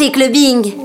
chez Clubbing.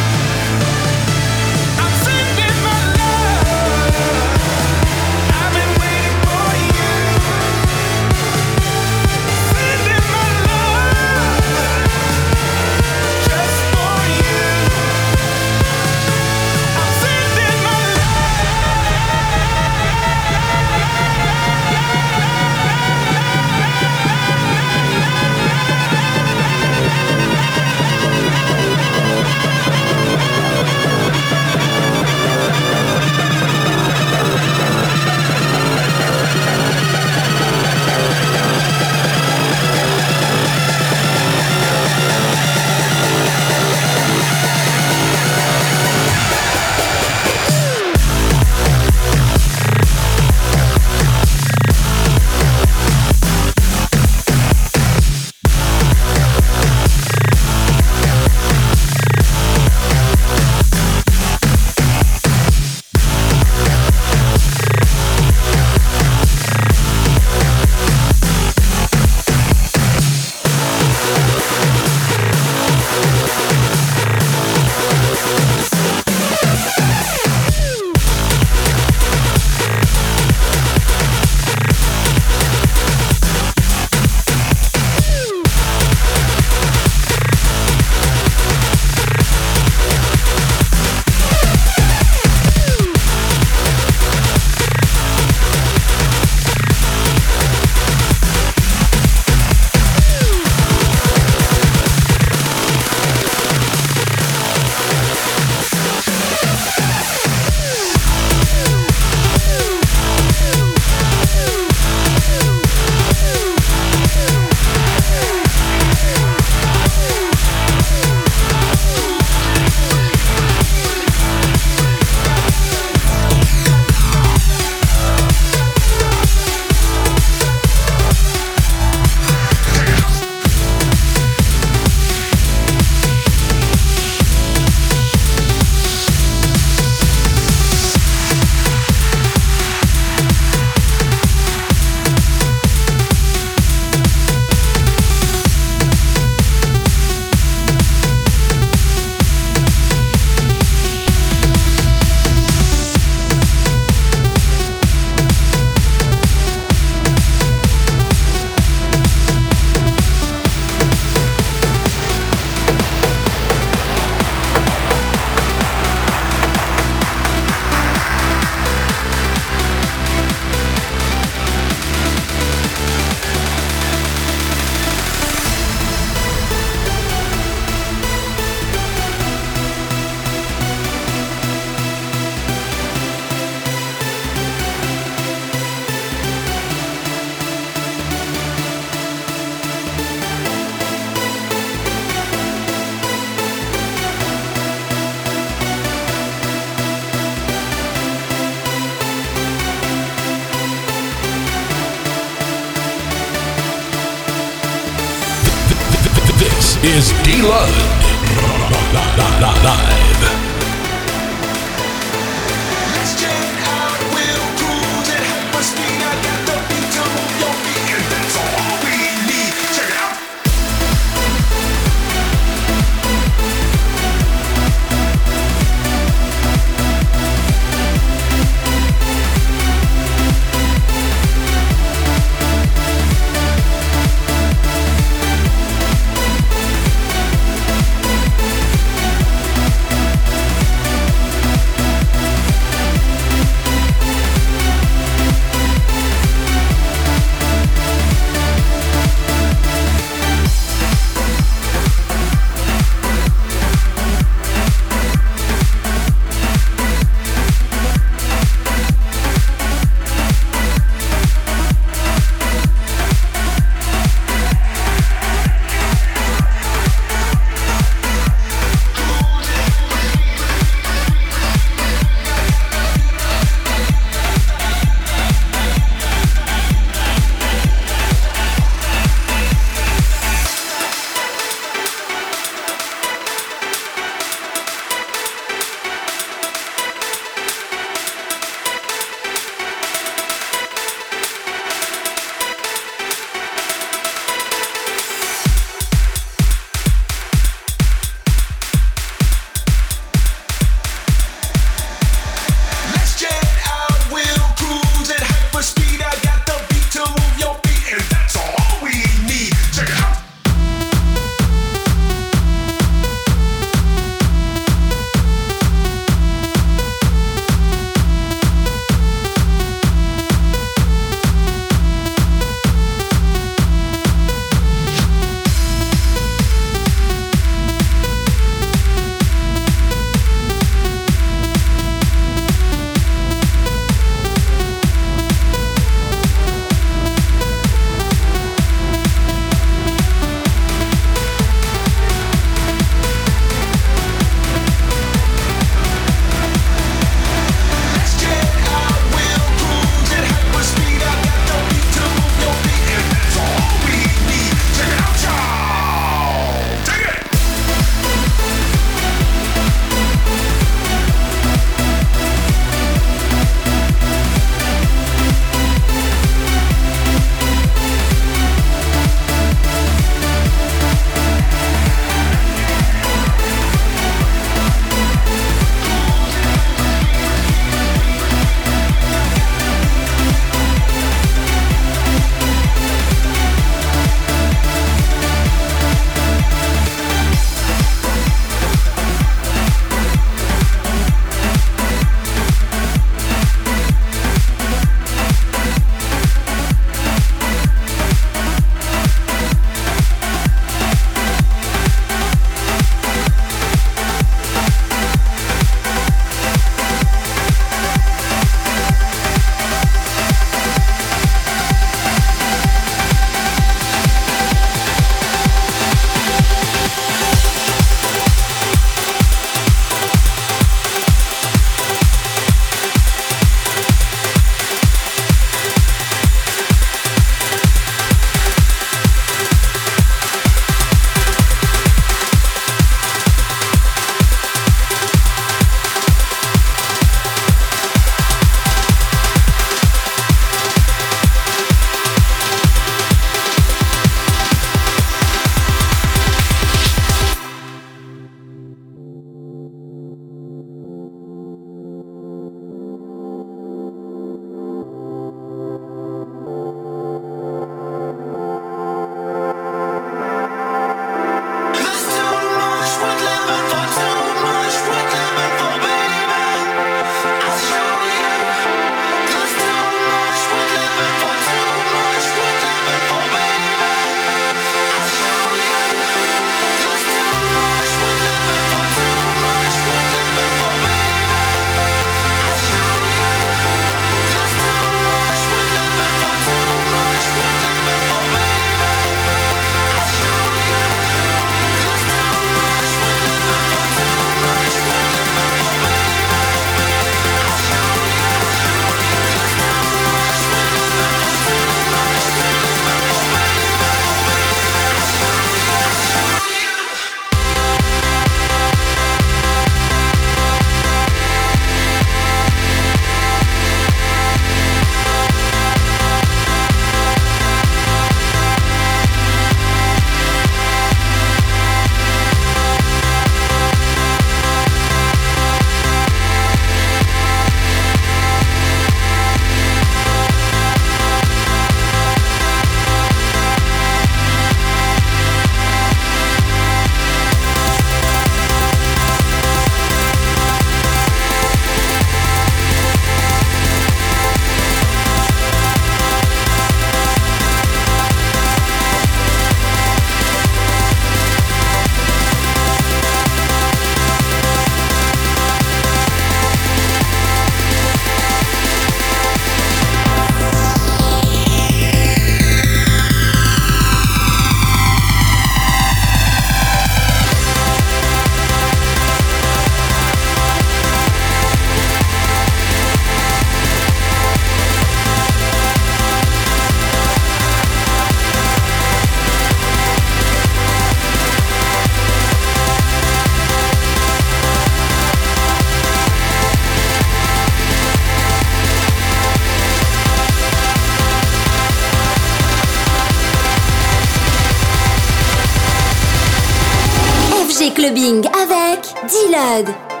Pod.